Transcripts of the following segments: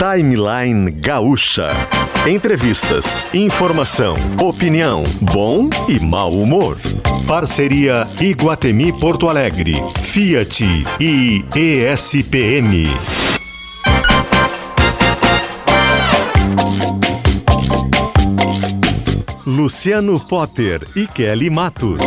Timeline Gaúcha. Entrevistas, informação, opinião, bom e mau humor. Parceria Iguatemi Porto Alegre, Fiat e ESPM. Luciano Potter e Kelly Matos.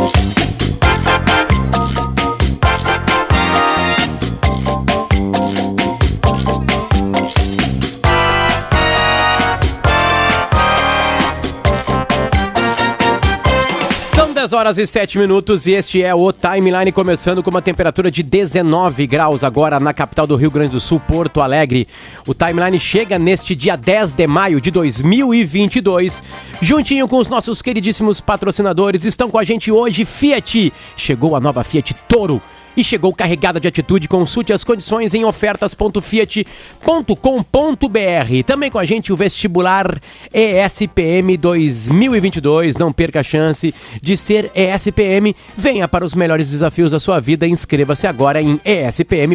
10 horas e 7 minutos e este é o Timeline começando com uma temperatura de 19 graus agora na capital do Rio Grande do Sul, Porto Alegre. O Timeline chega neste dia 10 de maio de 2022, juntinho com os nossos queridíssimos patrocinadores. Estão com a gente hoje Fiat. Chegou a nova Fiat Toro e chegou carregada de atitude. Consulte as condições em ofertas.fiat.com.br. Também com a gente o vestibular ESPM 2022. Não perca a chance de ser ESPM. Venha para os melhores desafios da sua vida. Inscreva-se agora em espm.br/poa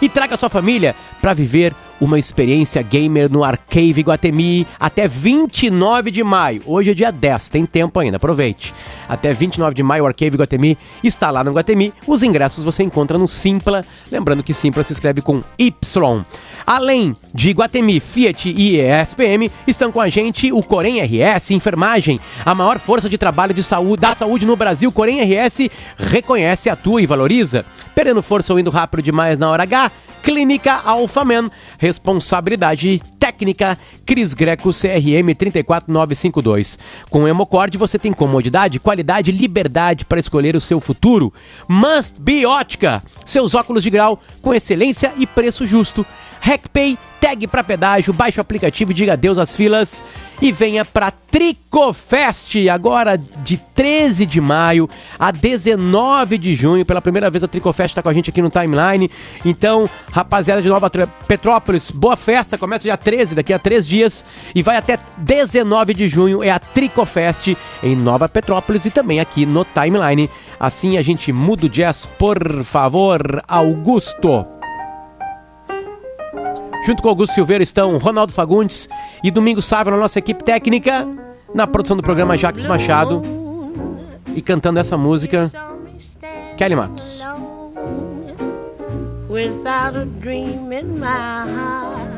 e traga sua família para viver uma experiência gamer no Arcave Guatemi até 29 de maio. Hoje é dia 10, tem tempo ainda, aproveite. Até 29 de maio o Arcave Guatemi está lá no Guatemi. Os ingressos você encontra no Simpla, lembrando que Simpla se escreve com Y. Além de Guatemi, Fiat e ESPM, estão com a gente o Corém RS Enfermagem, a maior força de trabalho de saúde, da saúde no Brasil. Corém RS reconhece, atua e valoriza. Perdendo força ou indo rápido demais na hora H? Clínica Alphaman, responsabilidade técnica Cris Greco CRM 34952. Com o Hemocord você tem comodidade, qualidade e liberdade para escolher o seu futuro. Must Be Ótica, seus óculos de grau com excelência e preço justo. RecPay, tag para pedágio, baixe o aplicativo e diga adeus às filas e venha para Tricofest, agora de 13 de maio a 19 de junho. Pela primeira vez a Tricofest está com a gente aqui no timeline. Então, rapaziada de Nova Petrópolis, boa festa, começa dia 13, daqui a três dias, e vai até 19 de junho. É a Tricofest em Nova Petrópolis e também aqui no timeline. Assim a gente muda o jazz, por favor, Augusto. Junto com Augusto Silveira estão Ronaldo Fagundes e Domingo Sávio na nossa equipe técnica, na produção do programa Jaques Machado. E cantando essa música, Kelly Matos. Without a dream in my heart,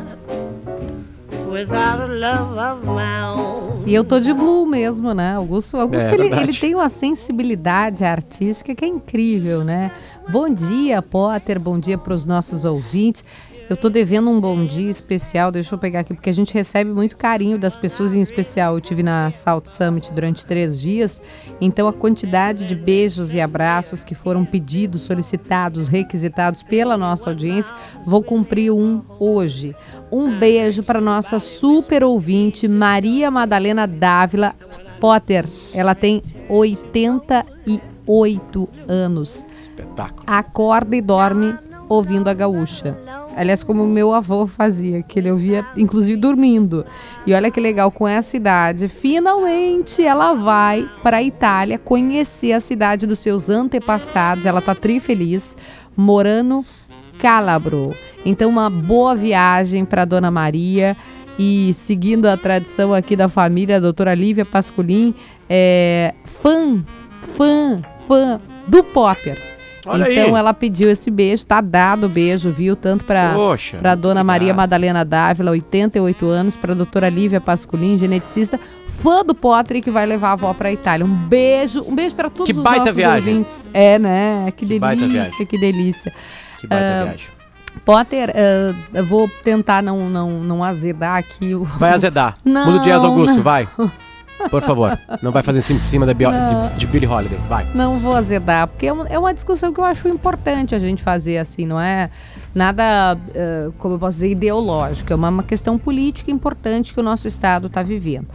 E eu tô de blue mesmo, né? Augusto, Augusto É, ele, ele tem uma sensibilidade artística que é incrível, né? Bom dia, Potter, bom dia para os nossos ouvintes. Eu tô devendo um bom dia especial, deixa eu pegar aqui, porque a gente recebe muito carinho das pessoas, em especial. Eu tive na South Summit durante três dias, então a quantidade de beijos e abraços que foram pedidos, solicitados, requisitados pela nossa audiência, vou cumprir um hoje. Um beijo para nossa super ouvinte, Maria Madalena Dávila Potter. Ela tem 88 anos. Espetáculo. Acorda e dorme ouvindo a gaúcha. Aliás, como meu avô fazia, que ele ouvia, inclusive, dormindo. E olha que legal, com essa idade, finalmente ela vai para a Itália conhecer a cidade dos seus antepassados. Ela tá tri feliz, Morano Calabro. Então, uma boa viagem para Dona Maria. E seguindo a tradição aqui da família, a doutora Lívia Pasculin, é fã, fã, fã do Potter. Olha então aí. ela pediu esse beijo, tá dado o beijo, viu? Tanto para para dona. Maria Madalena Dávila, 88 anos, para doutora Lívia Pasculin, geneticista, fã do Potter e que vai levar a avó para Itália. Um beijo, um beijo para todos Que os baita nossos viagem. ouvintes. É, né? Que, Que delícia, que delícia. Que baita Ah, viagem. Potter, ah, eu vou tentar não, não, não azedar aqui o. Vai azedar. Não, Muda o jazz, Augusto, não. vai. Por favor. Não vai fazer cima, em cima da Bio- de, de Billie Holiday. Vai. Não vou azedar, porque é uma, é uma discussão que eu acho importante a gente fazer assim, não é nada, eh, como eu posso dizer, ideológico, é uma, uma questão política importante que o nosso Estado está vivendo.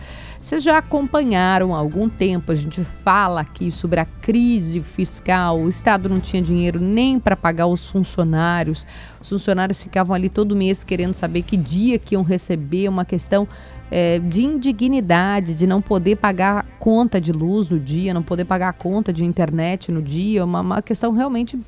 Vocês já acompanharam há algum tempo, a gente fala aqui sobre a crise fiscal, o Estado não tinha dinheiro nem para pagar os funcionários, os funcionários ficavam ali todo mês querendo saber que dia que iam receber, uma questão eh, de indignidade, de não poder pagar conta de luz no dia, não poder pagar conta de internet no dia, uma, uma questão realmente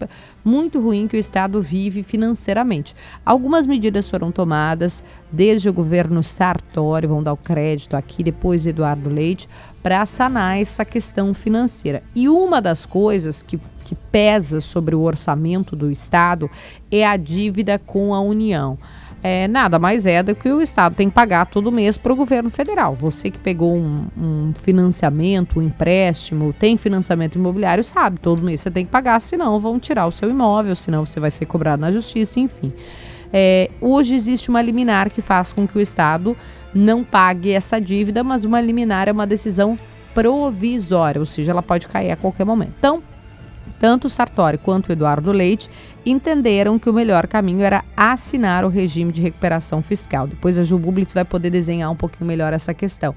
muito ruim que o Estado vive financeiramente. Algumas medidas foram tomadas, desde o governo Sartori, vão dar o crédito aqui, depois Eduardo Leite, para sanar essa questão financeira. E uma das coisas que, que pesa sobre o orçamento do Estado é a dívida com a União é, nada mais é do que o Estado tem que pagar todo mês para o governo federal. Você que pegou um, um, financiamento, um empréstimo, tem financiamento imobiliário, sabe, todo mês você tem que pagar, senão vão tirar o seu imóvel, senão você vai ser cobrado na justiça, enfim. É, hoje existe uma liminar que faz com que o Estado não pague essa dívida, mas uma liminar é uma decisão provisória, ou seja, ela pode cair a qualquer momento. Então, tanto Sartori quanto Eduardo Leite entenderam que o melhor caminho era assinar o regime de recuperação fiscal. Depois a Ju Bublitz vai poder desenhar um pouquinho melhor essa questão.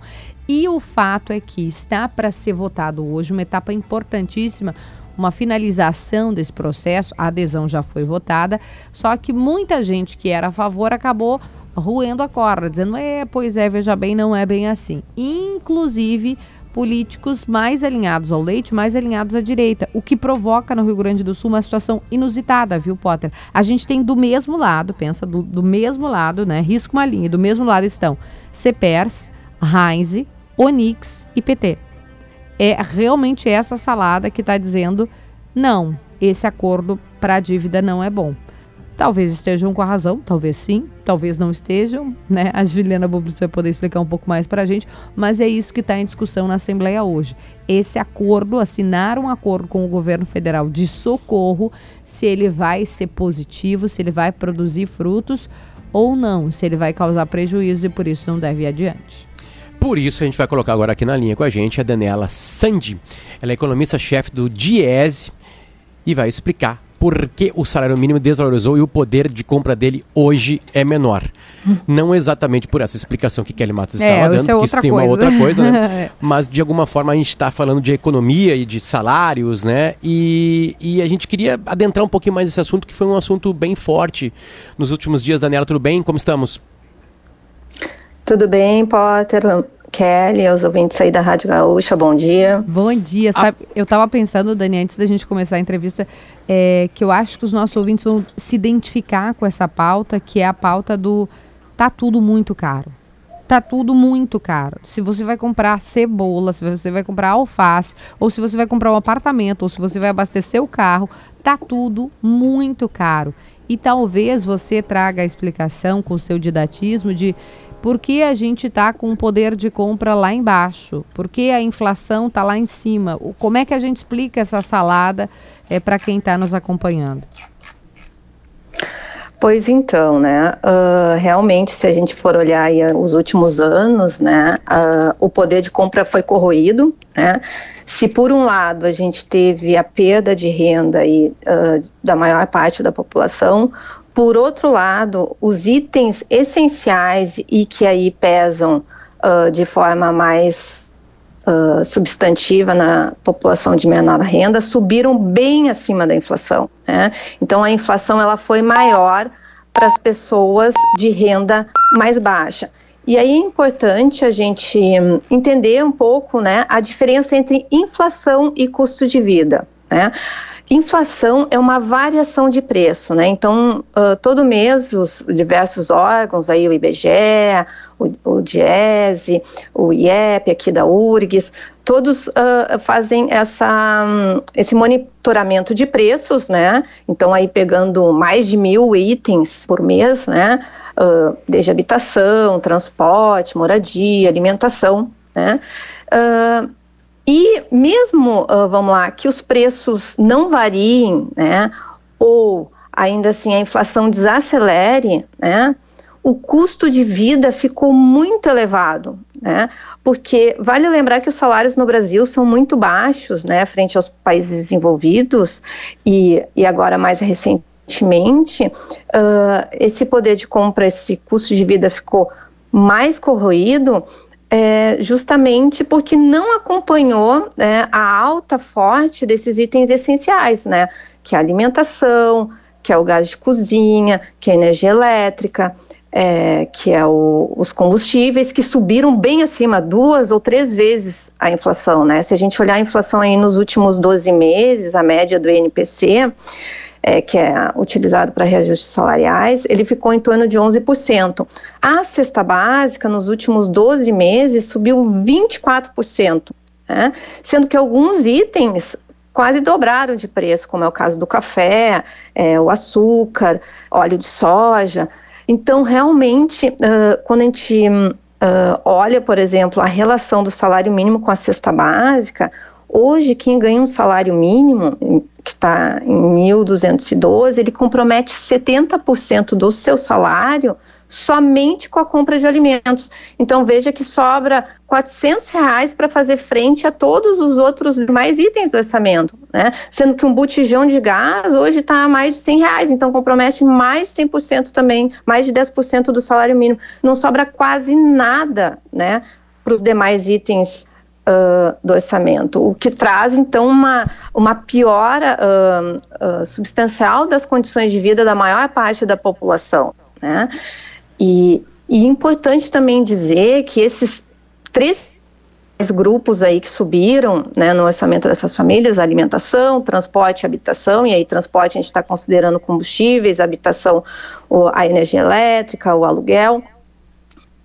E o fato é que está para ser votado hoje uma etapa importantíssima uma finalização desse processo, a adesão já foi votada, só que muita gente que era a favor acabou ruendo a corda, dizendo, é, pois é, veja bem, não é bem assim. Inclusive políticos mais alinhados ao leite, mais alinhados à direita, o que provoca no Rio Grande do Sul uma situação inusitada, viu, Potter? A gente tem do mesmo lado, pensa, do, do mesmo lado, né? Risco uma linha, do mesmo lado estão CEPERS, Heinz, Onix e PT. É realmente essa salada que está dizendo não, esse acordo para a dívida não é bom. Talvez estejam com a razão, talvez sim, talvez não estejam, né? A Juliana Bublitz vai poder explicar um pouco mais para a gente, mas é isso que está em discussão na Assembleia hoje. Esse acordo, assinar um acordo com o governo federal de socorro, se ele vai ser positivo, se ele vai produzir frutos ou não, se ele vai causar prejuízo e por isso não deve ir adiante. Por isso a gente vai colocar agora aqui na linha com a gente a Daniela Sandi. Ela é economista-chefe do Diese e vai explicar por que o salário mínimo desvalorizou e o poder de compra dele hoje é menor. Não exatamente por essa explicação que Kelly Matos é, estava dando, é que isso tem coisa. uma outra coisa, né? É. Mas de alguma forma a gente está falando de economia e de salários, né? E, e a gente queria adentrar um pouquinho mais nesse assunto, que foi um assunto bem forte nos últimos dias. Daniela, tudo bem? Como estamos? Tudo bem, Potter. Kelly, aos ouvintes aí da Rádio Gaúcha, bom dia. Bom dia. Sabe, ah. eu estava pensando, Dani, antes da gente começar a entrevista, é, que eu acho que os nossos ouvintes vão se identificar com essa pauta, que é a pauta do tá tudo muito caro. Tá tudo muito caro. Se você vai comprar cebola, se você vai comprar alface, ou se você vai comprar um apartamento, ou se você vai abastecer o carro, tá tudo muito caro. E talvez você traga a explicação com o seu didatismo de por que a gente está com o poder de compra lá embaixo? Por que a inflação está lá em cima? Como é que a gente explica essa salada é, para quem está nos acompanhando? Pois então, né? Uh, realmente, se a gente for olhar aí os últimos anos, né, uh, o poder de compra foi corroído, né? Se por um lado a gente teve a perda de renda aí, uh, da maior parte da população, por outro lado, os itens essenciais e que aí pesam uh, de forma mais uh, substantiva na população de menor renda subiram bem acima da inflação. Né? Então, a inflação ela foi maior para as pessoas de renda mais baixa. E aí é importante a gente entender um pouco né, a diferença entre inflação e custo de vida. Né? Inflação é uma variação de preço, né? Então, uh, todo mês os diversos órgãos, aí o IBGE, o, o DIESE, o IEP aqui da URGS, todos uh, fazem essa, um, esse monitoramento de preços, né? Então, aí pegando mais de mil itens por mês, né? Uh, desde habitação, transporte, moradia, alimentação, né? Uh, e mesmo, uh, vamos lá, que os preços não variem, né, ou ainda assim a inflação desacelere, né, o custo de vida ficou muito elevado, né, porque vale lembrar que os salários no Brasil são muito baixos, né, frente aos países desenvolvidos e, e agora mais recentemente, uh, esse poder de compra, esse custo de vida ficou mais corroído é, justamente porque não acompanhou né, a alta forte desses itens essenciais, né? Que é a alimentação, que é o gás de cozinha, que é a energia elétrica, é, que é o, os combustíveis, que subiram bem acima, duas ou três vezes a inflação, né? Se a gente olhar a inflação aí nos últimos 12 meses, a média do INPC, é, que é utilizado para reajustes salariais, ele ficou em torno de 11%. A cesta básica, nos últimos 12 meses, subiu 24%, né? sendo que alguns itens quase dobraram de preço, como é o caso do café, é, o açúcar, óleo de soja. Então, realmente, uh, quando a gente uh, olha, por exemplo, a relação do salário mínimo com a cesta básica, hoje quem ganha um salário mínimo, que está em 1.212, ele compromete 70% do seu salário somente com a compra de alimentos. Então veja que sobra 400 reais para fazer frente a todos os outros mais itens do orçamento, né? Sendo que um botijão de gás hoje está a mais de 100 reais, então compromete mais de 100% também, mais de 10% do salário mínimo. Não sobra quase nada, né? Para os demais itens Uh, do orçamento, o que traz então uma, uma piora uh, uh, substancial das condições de vida da maior parte da população. Né? E, e é importante também dizer que esses três grupos aí que subiram né, no orçamento dessas famílias, alimentação, transporte habitação, e aí transporte a gente está considerando combustíveis, habitação, a energia elétrica, o aluguel,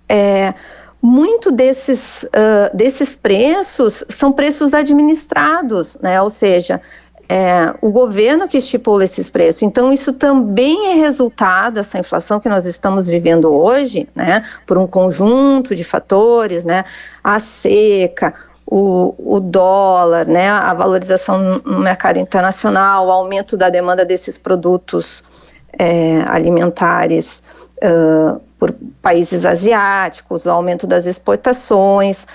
é, muito desses, uh, desses preços são preços administrados, né, ou seja, é, o governo que estipula esses preços. Então, isso também é resultado, essa inflação que nós estamos vivendo hoje, né, por um conjunto de fatores, né, a seca, o, o dólar, né, a valorização no mercado internacional, o aumento da demanda desses produtos é, alimentares uh, por países asiáticos, o aumento das exportações,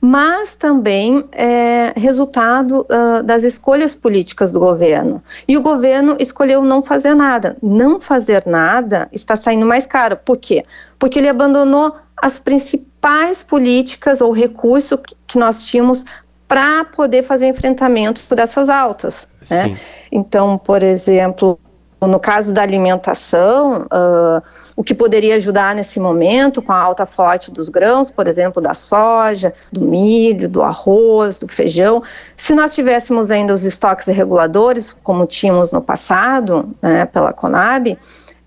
mas também é resultado uh, das escolhas políticas do governo. E o governo escolheu não fazer nada. Não fazer nada está saindo mais caro. Por quê? Porque ele abandonou as principais políticas ou recursos que nós tínhamos para poder fazer o enfrentamento dessas altas. Né? Então, por exemplo, no caso da alimentação, uh, o que poderia ajudar nesse momento com a alta forte dos grãos, por exemplo, da soja, do milho, do arroz, do feijão, se nós tivéssemos ainda os estoques reguladores, como tínhamos no passado, né, pela Conab,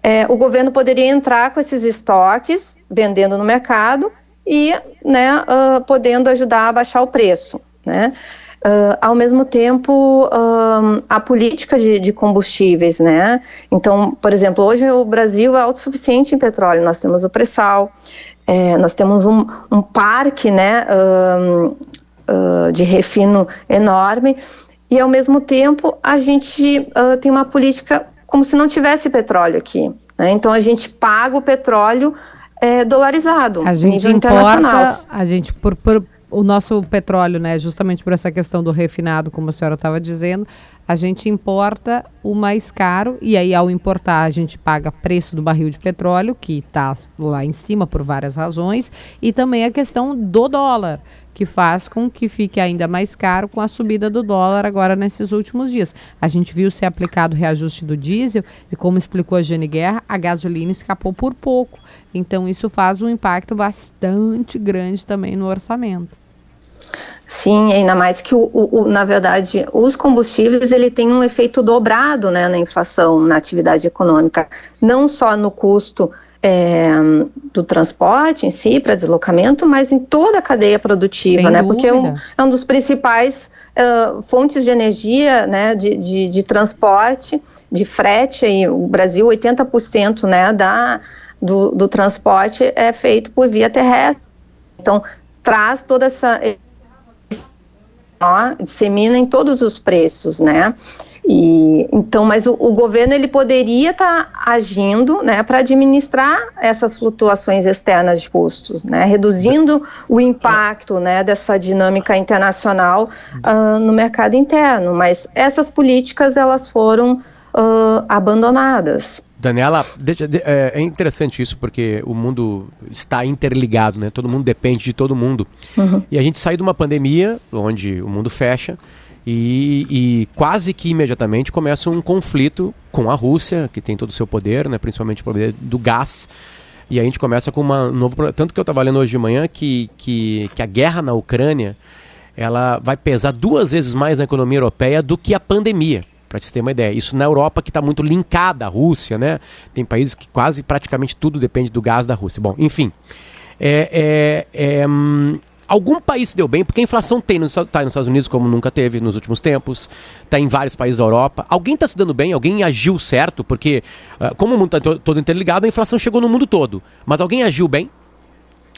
é, o governo poderia entrar com esses estoques, vendendo no mercado e né, uh, podendo ajudar a baixar o preço. Né? Uh, ao mesmo tempo, uh, a política de, de, combustíveis, né? Então, por exemplo, hoje o Brasil é autossuficiente em petróleo, nós temos o pré-sal, é, nós temos um, um parque, né, uh, de refino enorme, e ao mesmo tempo a gente tem uma política como se não tivesse petróleo aqui, né? Então a gente paga o petróleo é, dolarizado, a gente importa, a gente por, por o nosso petróleo, né, justamente por essa questão do refinado, como a senhora estava dizendo, a gente importa o mais caro e aí ao importar a gente paga preço do barril de petróleo, que está lá em cima por várias razões, e também a questão do dólar que faz com que fique ainda mais caro com a subida do dólar agora nesses últimos dias. A gente viu ser aplicado o reajuste do diesel e, como explicou a Jane Guerra, a gasolina escapou por pouco. Então, isso faz um impacto bastante grande também no orçamento. Sim, ainda mais que, o, o, na verdade, os combustíveis ele tem um efeito dobrado né, na inflação, na atividade econômica, não só no custo é, do transporte em si, para deslocamento, mas em toda a cadeia produtiva, Sem né? Dúvida. Porque é um, é um dos principais uh, fontes de energia, né, de, de, de transporte, de frete, e o Brasil, 80% né, da, do, do transporte é feito por via terrestre. Então, traz toda essa ó, dissemina em todos os preços, né? E, então, mas o, o governo ele poderia estar tá agindo, né, para administrar essas flutuações externas de custos, né, reduzindo o impacto, né, dessa dinâmica internacional uh, no mercado interno. Mas essas políticas elas foram uh, abandonadas. Daniela, é, é, interessante isso porque o mundo está interligado, né? Todo mundo depende de todo mundo. Uhum. E a gente sai de uma pandemia onde o mundo fecha E, e quase que imediatamente começa um conflito com a Rússia, que tem todo o seu poder, né, principalmente o poder do gás. E a gente começa com uma, um novo. Tanto que eu estava lendo hoje de manhã que, que, que a guerra na Ucrânia ela vai pesar duas vezes mais na economia europeia do que a pandemia. Para você ter uma ideia. Isso na Europa, que está muito linkada à Rússia, né? Tem países que quase praticamente tudo depende do gás da Rússia. Bom, enfim. É, é, é, hum, algum país se deu bem, porque a inflação tem nos, tá nos Estados Unidos como nunca teve nos últimos tempos, está em vários países da Europa. Alguém está se dando bem? Alguém agiu certo? Porque, ah, como o mundo está todo interligado, a inflação chegou no mundo todo. Mas alguém agiu bem?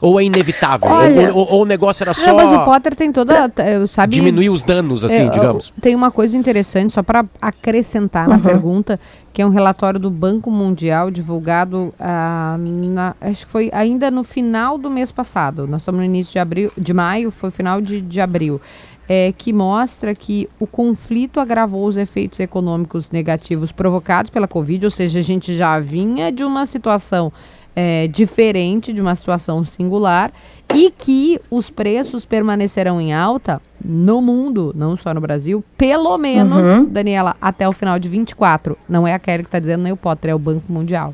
Ou é inevitável? Olha- ou, ou- ou o negócio era Não, só mas o Potter tem toda. Sabe, diminuir os danos, assim, É, digamos? Tem uma coisa interessante, só para acrescentar na pergunta, que é um relatório do Banco Mundial divulgado, ah, na- acho que foi ainda no final do mês passado. Nós estamos no início de abril, de maio, foi final de, de abril. É, que mostra que o conflito agravou os efeitos econômicos negativos provocados pela Covid, ou seja, a gente já vinha de uma situação é, diferente, de uma situação singular, e que os preços permanecerão em alta no mundo, não só no Brasil, pelo menos, Daniela, até o final de 24. Não é a Kelly que está dizendo, nem o Potter, é o Banco Mundial.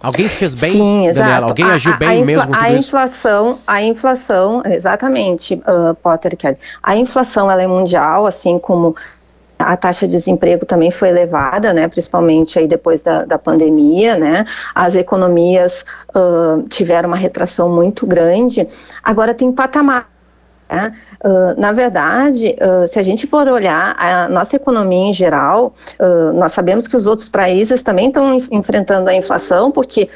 Alguém fez bem, Sim, exato. Daniela? Alguém A- agiu a- bem a infla- mesmo com a isso? inflação, a inflação, exatamente, uh, Potter e Kelly. A inflação ela é mundial, assim como a taxa de desemprego também foi elevada, né, principalmente aí depois da, da pandemia, né, as economias uh, tiveram uma retração muito grande. Agora tem patamar Uh, na verdade, uh, se a gente for olhar a nossa economia em geral, uh, nós sabemos que os outros países também estão en- enfrentando a inflação, porque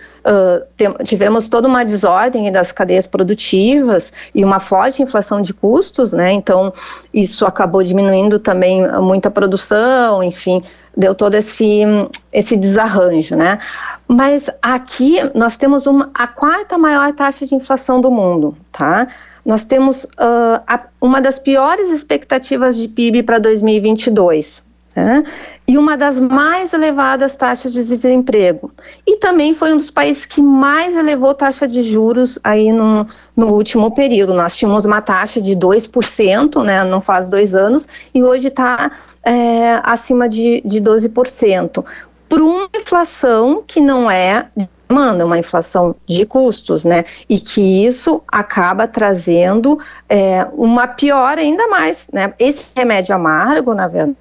tivemos toda uma desordem das cadeias produtivas e uma forte inflação de custos, né? Então, isso acabou diminuindo também muita produção, enfim, deu todo esse, esse desarranjo, né? Mas aqui nós temos uma, a quarta maior taxa de inflação do mundo, tá? Nós temos ah, a- uma das piores expectativas de PIB para 2022. né? E uma das mais elevadas taxas de desemprego. E também foi um dos países que mais elevou taxa de juros aí no, no último período. Nós tínhamos uma taxa de 2%, né, não faz dois anos, e hoje está acima de, de 12%. Por uma inflação que não é demanda, uma inflação de custos, né? E que isso acaba trazendo é, uma pior ainda mais, né? Esse remédio amargo, na verdade,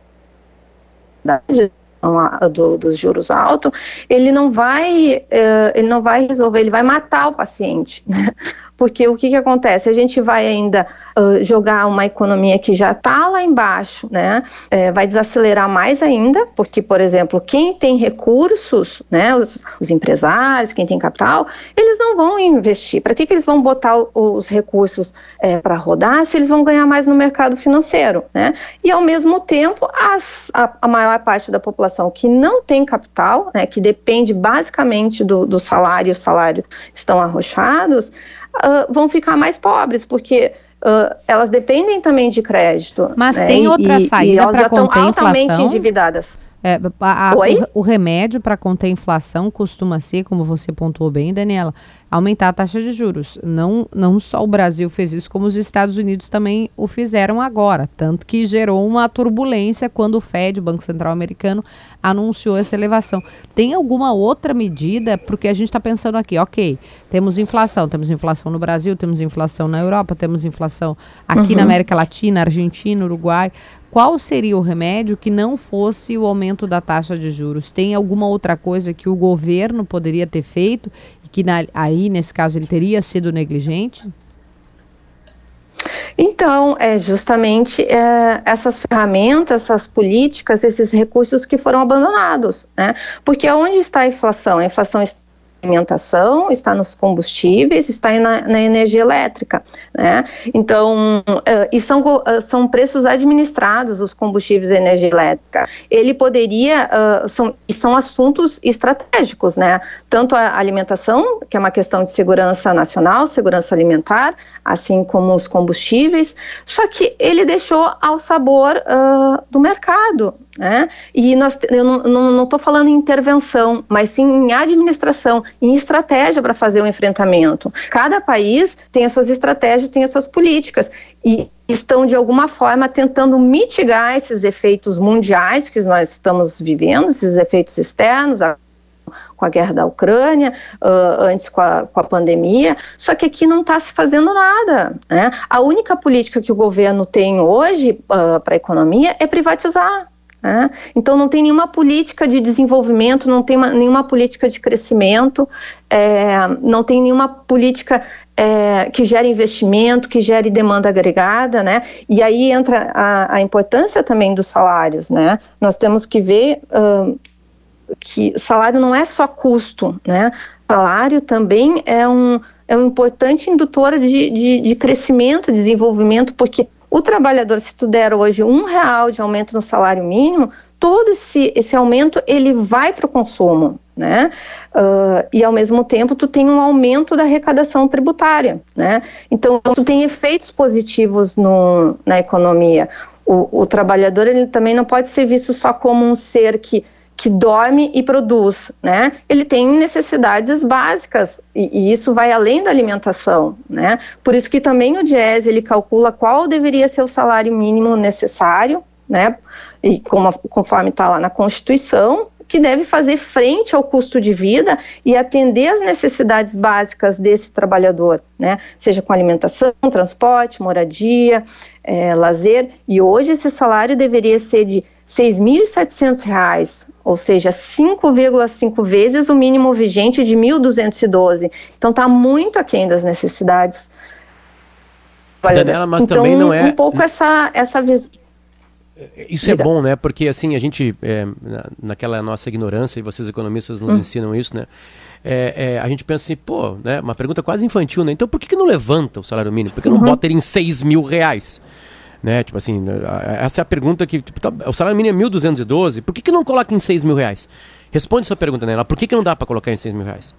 do, dos juros altos, ele não vai, eh, ele não vai resolver, ele vai matar o paciente, né? Porque o que, que acontece? A gente vai ainda uh, jogar uma economia que já está lá embaixo, né? É, vai desacelerar mais ainda, porque, por exemplo, quem tem recursos, né? Os, os empresários, quem tem capital, eles não vão investir. Para que, que eles vão botar os recursos é, para rodar se eles vão ganhar mais no mercado financeiro, né? E ao mesmo tempo, as, a, a, maior parte da população que não tem capital, né? Que depende basicamente do, do salário, os salários estão arrochados, Uh, vão ficar mais pobres, porque uh, elas dependem também de crédito. Mas né? tem outra e, saída para conter estão altamente endividadas. É, a, a, o, o remédio para conter a inflação costuma ser, como você pontuou bem, Daniela, aumentar a taxa de juros. Não, não só o Brasil fez isso, como os Estados Unidos também o fizeram agora. Tanto que gerou uma turbulência quando o Fed, o Banco Central Americano, anunciou essa elevação. Tem alguma outra medida? Porque a gente está pensando aqui, ok, temos inflação, temos inflação no Brasil, temos inflação na Europa, temos inflação aqui Uhum. na América Latina, Argentina, Uruguai. Qual seria o remédio que não fosse o aumento da taxa de juros? Tem alguma outra coisa que o governo poderia ter feito e que na- aí, nesse caso, ele teria sido negligente? Então, é justamente é, essas ferramentas, essas políticas, esses recursos que foram abandonados, né? Porque onde está a inflação? A inflação está alimentação, está nos combustíveis, está na, na energia elétrica, né? Então, uh, e são, uh, são preços administrados os combustíveis e energia elétrica. Ele poderia, uh, são, são assuntos estratégicos, né? Tanto a alimentação, que é uma questão de segurança nacional, segurança alimentar, assim como os combustíveis, só que ele deixou ao sabor do mercado, né? E nós, eu não estou falando em intervenção, mas sim em administração, em estratégia para fazer o enfrentamento. Cada país tem as suas estratégias, tem as suas políticas. E estão de alguma forma tentando mitigar esses efeitos mundiais que nós estamos vivendo, esses efeitos externos, a, com a guerra da Ucrânia, uh, antes com a, com a, pandemia, só que aqui não está se fazendo nada. Né? A única política que o governo tem hoje uh, para a economia é privatizar. Né? Então, não tem nenhuma política de desenvolvimento, não tem uma, nenhuma política de crescimento, é, não tem nenhuma política é, que gere investimento, que gere demanda agregada, né? E aí entra a, a importância também dos salários, né? Nós temos que ver uh, que salário não é só custo, né? Salário também é um, é um importante indutor de, de, de crescimento, desenvolvimento, porque o trabalhador, se tu der hoje um real de aumento no salário mínimo, todo esse, esse aumento ele vai para o consumo, né? Uh, e ao mesmo tempo tu tem um aumento da arrecadação tributária, né? Então tu tem efeitos positivos no, na economia. O, o trabalhador ele também não pode ser visto só como um ser que que dorme e produz, né? Ele tem necessidades básicas e, e, isso vai além da alimentação, né? Por isso que também o DIES ele calcula qual deveria ser o salário mínimo necessário, né? E como, conforme está lá na Constituição, que deve fazer frente ao custo de vida e atender às necessidades básicas desse trabalhador, né? Seja com alimentação, transporte, moradia, é, lazer. E hoje esse salário deveria ser de R$ 6.700, ou seja, 5,5 vezes o mínimo vigente de 1.212. Então está muito aquém das necessidades. Daniela, mas então, também não é um pouco essa essa visão. Isso é bom, né? Porque assim, a gente, é, naquela nossa ignorância, e vocês economistas nos hum. ensinam isso, né? É, é, a gente pensa assim, pô, né? Uma pergunta quase infantil, né? Então por que, que não levanta o salário mínimo? Por que não uhum. bota ele em 6 mil reais? Né? Tipo assim, essa é a pergunta que. Tipo, tá, o salário mínimo é 1.212, por que, que não coloca em 6 mil reais? Responde essa pergunta, Nela. Por que, que não dá para colocar em 6 mil reais?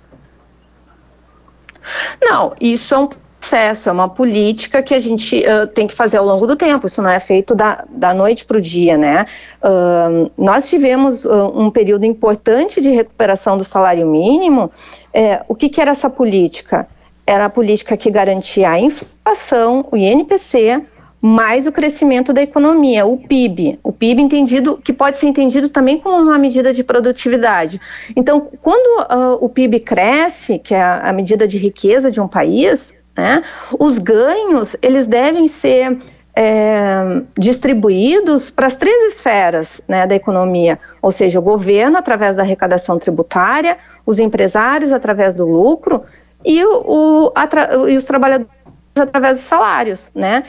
Não, isso é um processo, é uma política que a gente uh, tem que fazer ao longo do tempo, isso não é feito da, da noite para o dia, né? Uh, nós tivemos uh, um período importante de recuperação do salário mínimo. É, o que, que era essa política? Era a política que garantia a inflação, o INPC, mais o crescimento da economia, o PIB. O PIB entendido, que pode ser entendido também como uma medida de produtividade. Então, quando uh, o PIB cresce, que é a, medida de riqueza de um país, né, os ganhos eles devem ser é, distribuídos para as três esferas né, da economia, ou seja, o governo através da arrecadação tributária, os empresários através do lucro e, o, o, e os trabalhadores através dos salários, né?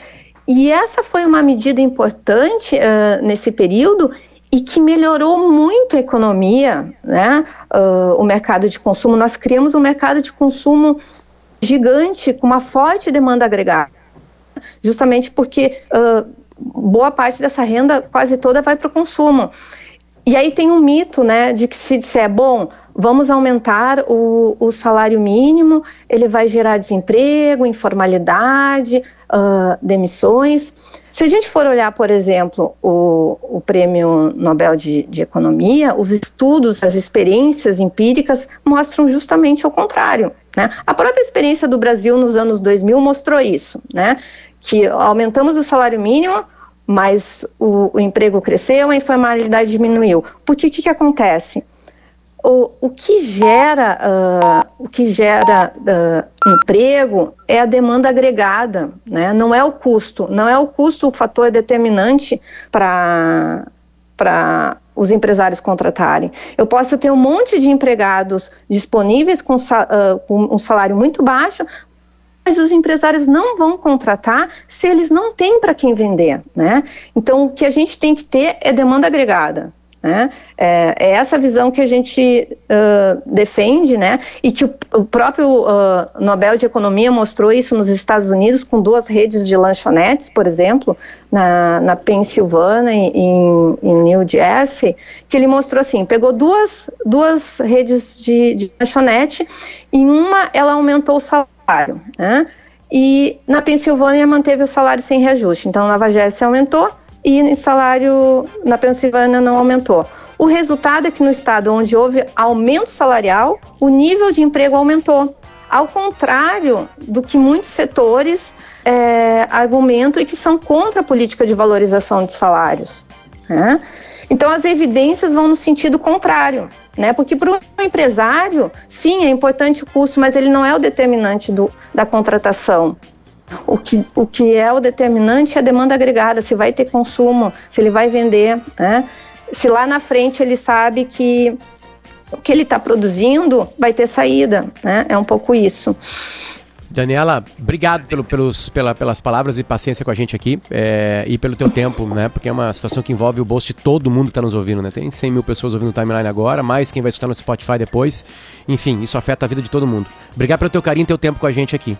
E essa foi uma medida importante uh, nesse período e que melhorou muito a economia, né? Uh, o mercado de consumo. Nós criamos um mercado de consumo gigante, com uma forte demanda agregada, justamente porque uh, boa parte dessa renda, quase toda, vai para o consumo. E aí tem um mito, né, de que se disser, bom, vamos aumentar o, o salário mínimo, ele vai gerar desemprego, informalidade, uh, demissões. Se a gente for olhar, por exemplo, o, o Prêmio Nobel de, de, Economia, os estudos, as experiências empíricas mostram justamente o contrário. Né? A própria experiência do Brasil nos anos 2000 mostrou isso, né? que aumentamos o salário mínimo, mas o, o emprego cresceu, a informalidade diminuiu. Por que que acontece? O, o que gera, uh, o que gera uh, emprego é a demanda agregada, né? não é o custo. Não é o custo o fator determinante para os empresários contratarem. Eu posso ter um monte de empregados disponíveis com, uh, com um salário muito baixo, mas os empresários não vão contratar se eles não têm para quem vender, né? Então, o que a gente tem que ter é demanda agregada. Né? É, é, essa visão que a gente uh, defende, né? E que o, o próprio uh, Nobel de Economia mostrou isso nos Estados Unidos com duas redes de lanchonetes, por exemplo, na, na Pensilvânia em, em, New Jersey, que ele mostrou assim, pegou duas, duas redes de, de lanchonete, em uma ela aumentou o salário, né? E na Pensilvânia manteve o salário sem reajuste. Então, Nova Jersey aumentou e o salário na Pensilvânia não aumentou. O resultado é que no estado onde houve aumento salarial, o nível de emprego aumentou. ao contrário do que muitos setores é, argumentam e que são contra a política de valorização de salários. Né? Então, as evidências vão no sentido contrário, né? Porque para o empresário, sim, é importante o custo, mas ele não é o determinante do, da contratação. O que, o que é o determinante é a demanda agregada, se vai ter consumo, se ele vai vender, né? Se lá na frente ele sabe que o que ele está produzindo vai ter saída, né? É um pouco isso. Daniela, obrigado pelo, pelos, pela, pelas palavras e paciência com a gente aqui é, e pelo teu tempo, né? Porque é uma situação que envolve o bolso de todo mundo que está nos ouvindo, né? Tem 100 mil pessoas ouvindo o timeline agora, mais quem vai escutar no Spotify depois. Enfim, isso afeta a vida de todo mundo. Obrigado pelo teu carinho e teu tempo com a gente aqui.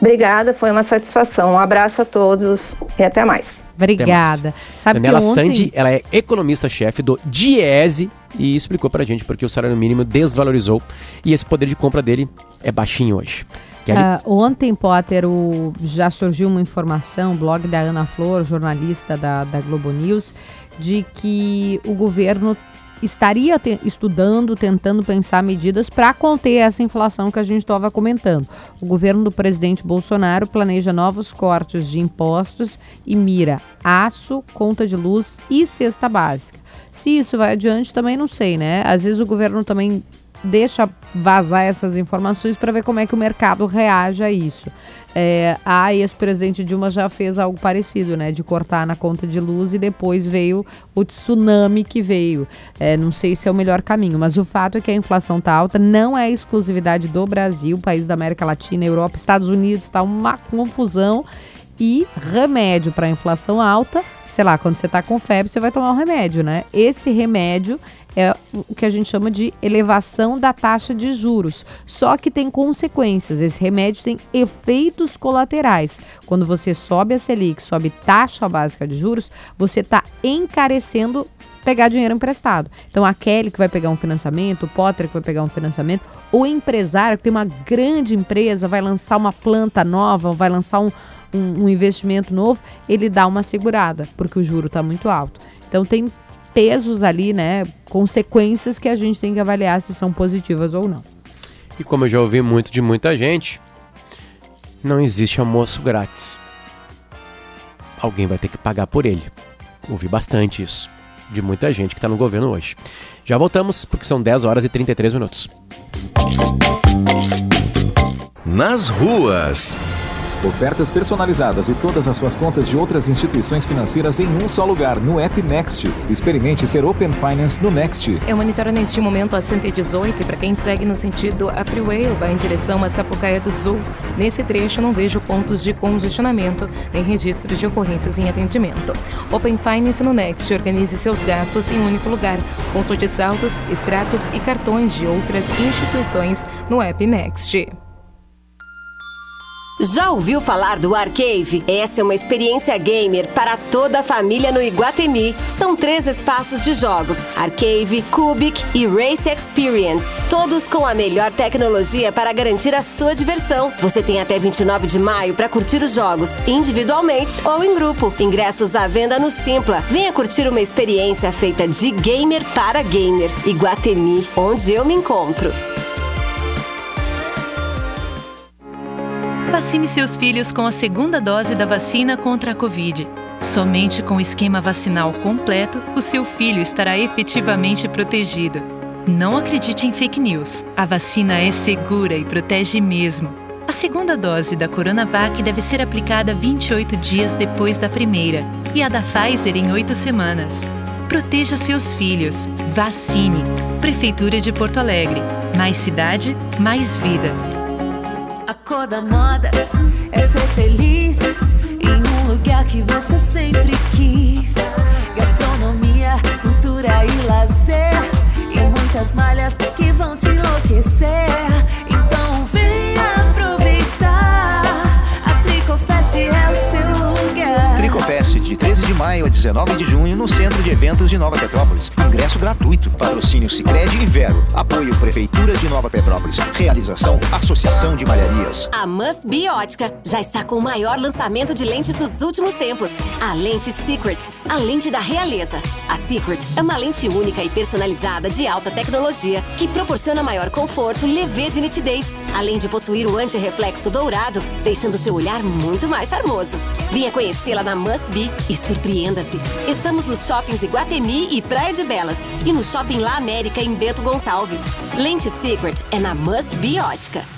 Obrigada, foi uma satisfação. Um abraço a todos e até mais. Obrigada. Sabe Daniela ontem... Sandi, ela é economista-chefe do Diese e explicou pra gente porque o salário mínimo desvalorizou e esse poder de compra dele é baixinho hoje. Uh, ontem, Potter, o, já surgiu uma informação, blog da Ana Flor, jornalista da, da Globo News, de que o governo estaria te estudando, tentando pensar medidas para conter essa inflação que a gente estava comentando. O governo do presidente Bolsonaro planeja novos cortes de impostos e mira aço, conta de luz e cesta básica. Se isso vai adiante, também não sei, né? Às vezes o governo também deixa vazar essas informações para ver como é que o mercado reage a isso. É, a ex-presidente Dilma já fez algo parecido, né? De cortar na conta de luz e depois veio o tsunami que veio. É, não sei se é o melhor caminho, mas o fato é que a inflação está alta, não é exclusividade do Brasil, país da América Latina, Europa, Estados Unidos, está uma confusão e remédio para inflação alta. Sei lá, quando você está com febre, você vai tomar um remédio, né? Esse remédio é o que a gente chama de elevação da taxa de juros. Só que tem consequências. Esse remédio tem efeitos colaterais. Quando você sobe a Selic, sobe taxa básica de juros, você está encarecendo pegar dinheiro emprestado. Então a Kelly que vai pegar um financiamento, o Potter que vai pegar um financiamento, o empresário que tem uma grande empresa, vai lançar uma planta nova, vai lançar um, um, um investimento novo, ele dá uma segurada, porque o juro está muito alto. Então tem pesos ali, né? Consequências que a gente tem que avaliar se são positivas ou não. E como eu já ouvi muito de muita gente, não existe almoço grátis. Alguém vai ter que pagar por ele. Ouvi bastante isso de muita gente que está no governo hoje. Já voltamos, porque são 10 horas e 33 minutos. Nas ruas. Ofertas personalizadas e todas as suas contas de outras instituições financeiras em um só lugar, no app Next. Experimente ser Open Finance no Next. Eu monitoro neste momento a 118 para quem segue no sentido a Freeway vai em direção a Sapucaia do Sul. Nesse trecho não vejo pontos de congestionamento nem registros de ocorrências em atendimento. Open Finance no Next. Organize seus gastos em um único lugar. Consulte saldos, extratos e cartões de outras instituições no app Next. Já ouviu falar do Arcave? Essa é uma experiência gamer para toda a família no Iguatemi. São três espaços de jogos: Arcave, Cubic e Race Experience. Todos com a melhor tecnologia para garantir a sua diversão. Você tem até 29 de maio para curtir os jogos, individualmente ou em grupo. Ingressos à venda no Simpla. Venha curtir uma experiência feita de gamer para gamer. Iguatemi, onde eu me encontro. Vacine seus filhos com a segunda dose da vacina contra a Covid. Somente com o esquema vacinal completo, o seu filho estará efetivamente protegido. Não acredite em fake news. A vacina é segura e protege mesmo. A segunda dose da Coronavac deve ser aplicada 28 dias depois da primeira e a da Pfizer em 8 semanas. Proteja seus filhos. Vacine. Prefeitura de Porto Alegre. Mais cidade, mais vida. A cor da moda é ser feliz em um lugar que você sempre quis. Gastronomia, cultura e lazer. E muitas malhas que vão te enlouquecer. Então vem de 13 de maio a 19 de junho no Centro de Eventos de Nova Petrópolis. Ingresso gratuito. Patrocínio Sicredi e Vero. Apoio Prefeitura de Nova Petrópolis. Realização Associação de Malharias. A Must Be Ótica já está com o maior lançamento de lentes dos últimos tempos. A lente Secret, a lente da realeza. A Secret é uma lente única e personalizada de alta tecnologia que proporciona maior conforto, leveza e nitidez, além de possuir o anti-reflexo dourado, deixando seu olhar muito mais charmoso. Venha conhecê-la na Must Be e surpreenda-se. Estamos nos shoppings Iguatemi e Praia de Belas e no Shopping La América em Bento Gonçalves. Lente Secret é na Must Be Ótica.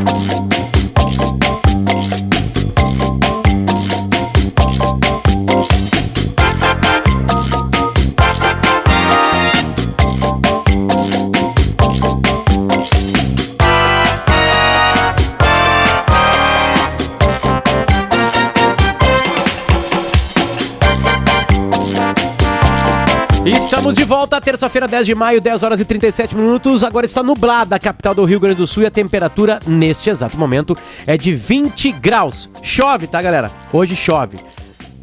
Estamos terça-feira, 10 de maio, 10 horas e 37 minutos. Agora está nublada a capital do Rio Grande do Sul e a temperatura neste exato momento é de 20 graus. Chove, tá, galera? Hoje chove.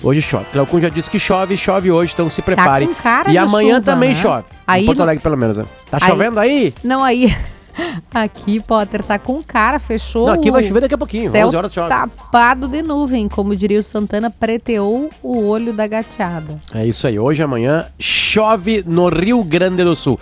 Hoje chove. Cleocum já disse que chove, chove hoje, então se prepare. com cara e amanhã também né? chove. Aí em Porto Alegre, pelo menos, né? Tá Aí- chovendo aí? Não, aí. Aqui, Potter, tá com cara, fechou. Não, aqui vai chover daqui a pouquinho, Céu 11 horas chove. tapado de nuvem, como diria o Santana, preteou o olho da gateada. É isso aí. Hoje amanhã chove no Rio Grande do Sul.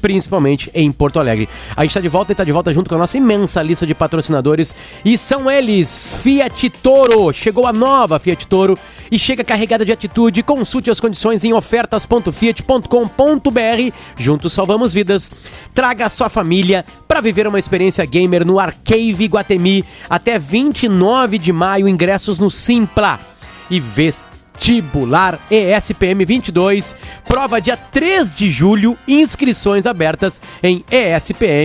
Principalmente em Porto Alegre. A gente está de volta e está de volta junto com a nossa imensa lista de patrocinadores. E são eles: Fiat Toro. Chegou a nova Fiat Toro e chega carregada de atitude. Consulte as condições em ofertas.fiat.com.br. Juntos salvamos vidas. Traga a sua família para viver uma experiência gamer no Arcave Guatemi. Até 29 de maio, ingressos no Simpla. E vestibular ESPM 22, prova dia 3 de julho, inscrições abertas em espm.br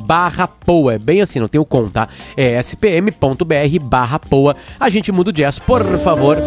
barra poa. É bem assim, não tem o com, tá? É spm.br barra poa. A gente muda o jazz, por favor.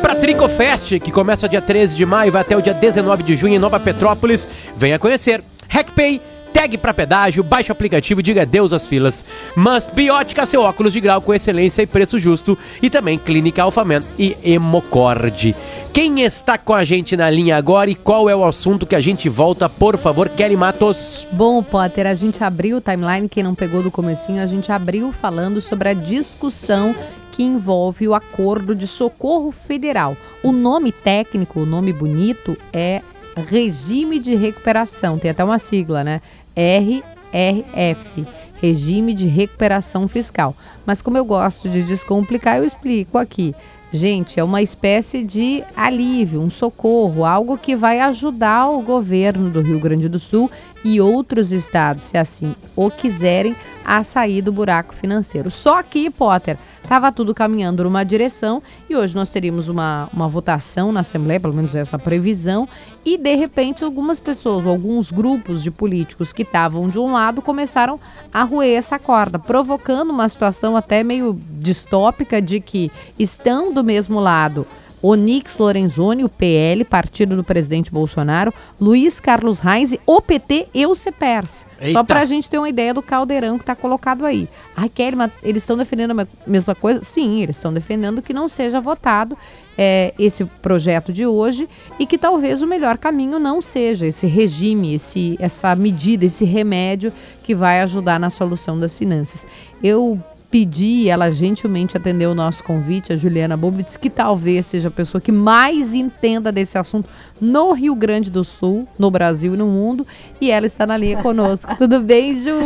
Pra Tricofest, que começa dia 13 de maio e vai até o dia 19 de junho em Nova Petrópolis. Venha conhecer. Hackpay, tag pra pedágio, baixe o aplicativo e diga adeus às filas. Must Be Ótica, seu óculos de grau com excelência e preço justo. E também Clínica Alfaman e Hemocord. Quem está com a gente na linha agora e qual é o assunto que a gente volta, por favor, Kelly Matos? Bom, Potter, a gente abriu o timeline, quem não pegou do comecinho, a gente abriu falando sobre a discussão que envolve o acordo de socorro federal. O nome técnico, o nome bonito é Regime de Recuperação, tem até uma sigla, né? RRF, Regime de Recuperação Fiscal. Mas como eu gosto de descomplicar, eu explico aqui. Gente, é uma espécie de alívio, um socorro, algo que vai ajudar o governo do Rio Grande do Sul e outros estados, se assim o quiserem, a sair do buraco financeiro. Só que, Potter, estava tudo caminhando numa direção e hoje nós teríamos uma, uma votação na Assembleia, pelo menos essa previsão, e de repente algumas pessoas, alguns grupos de políticos que estavam de um lado começaram a roer essa corda, provocando uma situação até meio distópica de que estão do mesmo lado Onix Lorenzoni, o PL, partido do presidente Bolsonaro, Luiz Carlos Reis, o PT e o CEPERS. Eita. Só pra gente ter uma ideia do caldeirão que tá colocado aí. Ai, Kelly, mas eles estão defendendo a me- mesma coisa? Sim, eles estão defendendo que não seja votado é, esse projeto de hoje e que talvez o melhor caminho não seja esse regime, esse, essa medida, esse remédio que vai ajudar na solução das finanças. Eu pedir, ela gentilmente atendeu o nosso convite, a Juliana Bubitz, que talvez seja a pessoa que mais entenda desse assunto no Rio Grande do Sul, no Brasil e no mundo, e ela está na linha conosco. Tudo bem, Ju?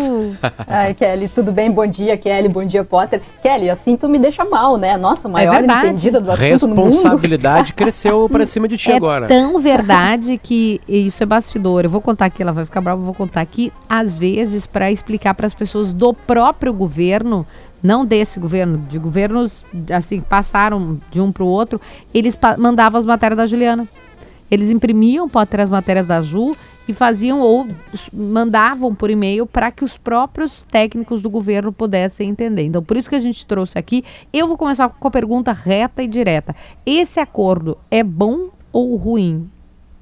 Ai, Kelly, tudo bem? Bom dia, Kelly, bom dia, Potter. Kelly, assim tu me deixa mal, né? Nossa, maior verdade. entendida do assunto no mundo. Responsabilidade cresceu pra cima de ti é agora. tão verdade que isso é bastidor. Eu vou contar aqui, ela vai ficar brava, eu vou contar aqui, às vezes, para explicar para as pessoas do próprio governo, não desse governo, de governos assim, passaram de um para o outro, eles mandavam as matérias da Juliana. Eles imprimiam Potter as matérias da Ju e faziam ou mandavam por e-mail para que os próprios técnicos do governo pudessem entender. Então, por isso que a gente trouxe aqui. Eu vou começar com a pergunta reta e direta. Esse acordo é bom ou ruim?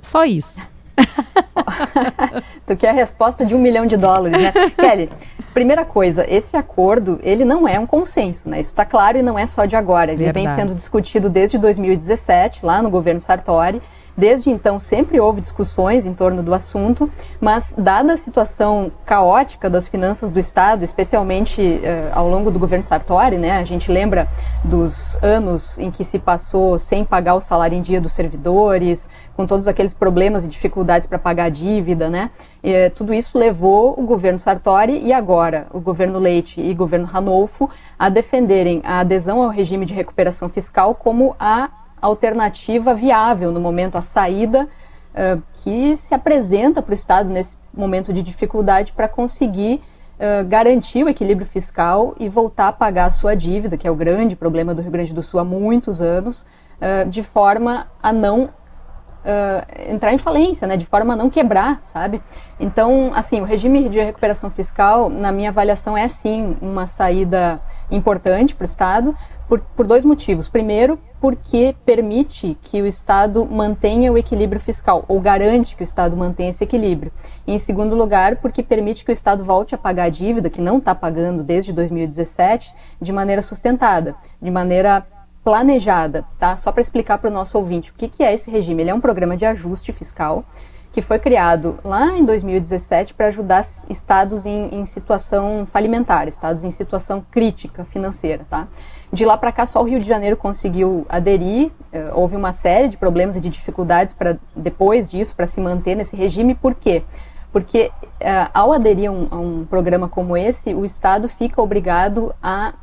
Só isso. Tu quer a resposta de um milhão de dólares, né? Kelly, primeira coisa, esse acordo, ele não é um consenso, né? Isso está claro e não é só de agora. Ele vem Verdade. sendo discutido desde 2017, lá no governo Sartori. Desde então, sempre houve discussões em torno do assunto, mas dada a situação caótica das finanças do Estado, especialmente eh, ao longo do governo Sartori, né, a gente lembra dos anos em que se passou sem pagar o salário em dia dos servidores, com todos aqueles problemas e dificuldades para pagar a dívida, né? Eh, tudo isso levou o governo Sartori e agora o governo Leite e o governo Ranolfo a defenderem a adesão ao regime de recuperação fiscal como a alternativa viável no momento, a saída eh, que se apresenta para o Estado nesse momento de dificuldade para conseguir eh, garantir o equilíbrio fiscal e voltar a pagar a sua dívida, que é o grande problema do Rio Grande do Sul há muitos anos, eh, de forma a não uh, entrar em falência, né, de forma a não quebrar, sabe? Então, assim, o regime de recuperação fiscal, na minha avaliação, é sim uma saída importante para o Estado, por, por dois motivos. Primeiro, porque permite que o Estado mantenha o equilíbrio fiscal, ou garante que o Estado mantenha esse equilíbrio. E, em segundo lugar, porque permite que o Estado volte a pagar a dívida, que não está pagando desde 2017, de maneira sustentada, de maneira planejada, tá? Só para explicar para o nosso ouvinte o que, que é esse regime. Ele é um programa de ajuste fiscal que foi criado lá em 2017 para ajudar estados em, em situação falimentar, estados em situação crítica financeira, tá? De lá para cá, só o Rio de Janeiro conseguiu aderir. eh, houve uma série de problemas e de dificuldades para depois disso para se manter nesse regime. Por quê? Porque eh, ao aderir a um, a um programa como esse, o Estado fica obrigado a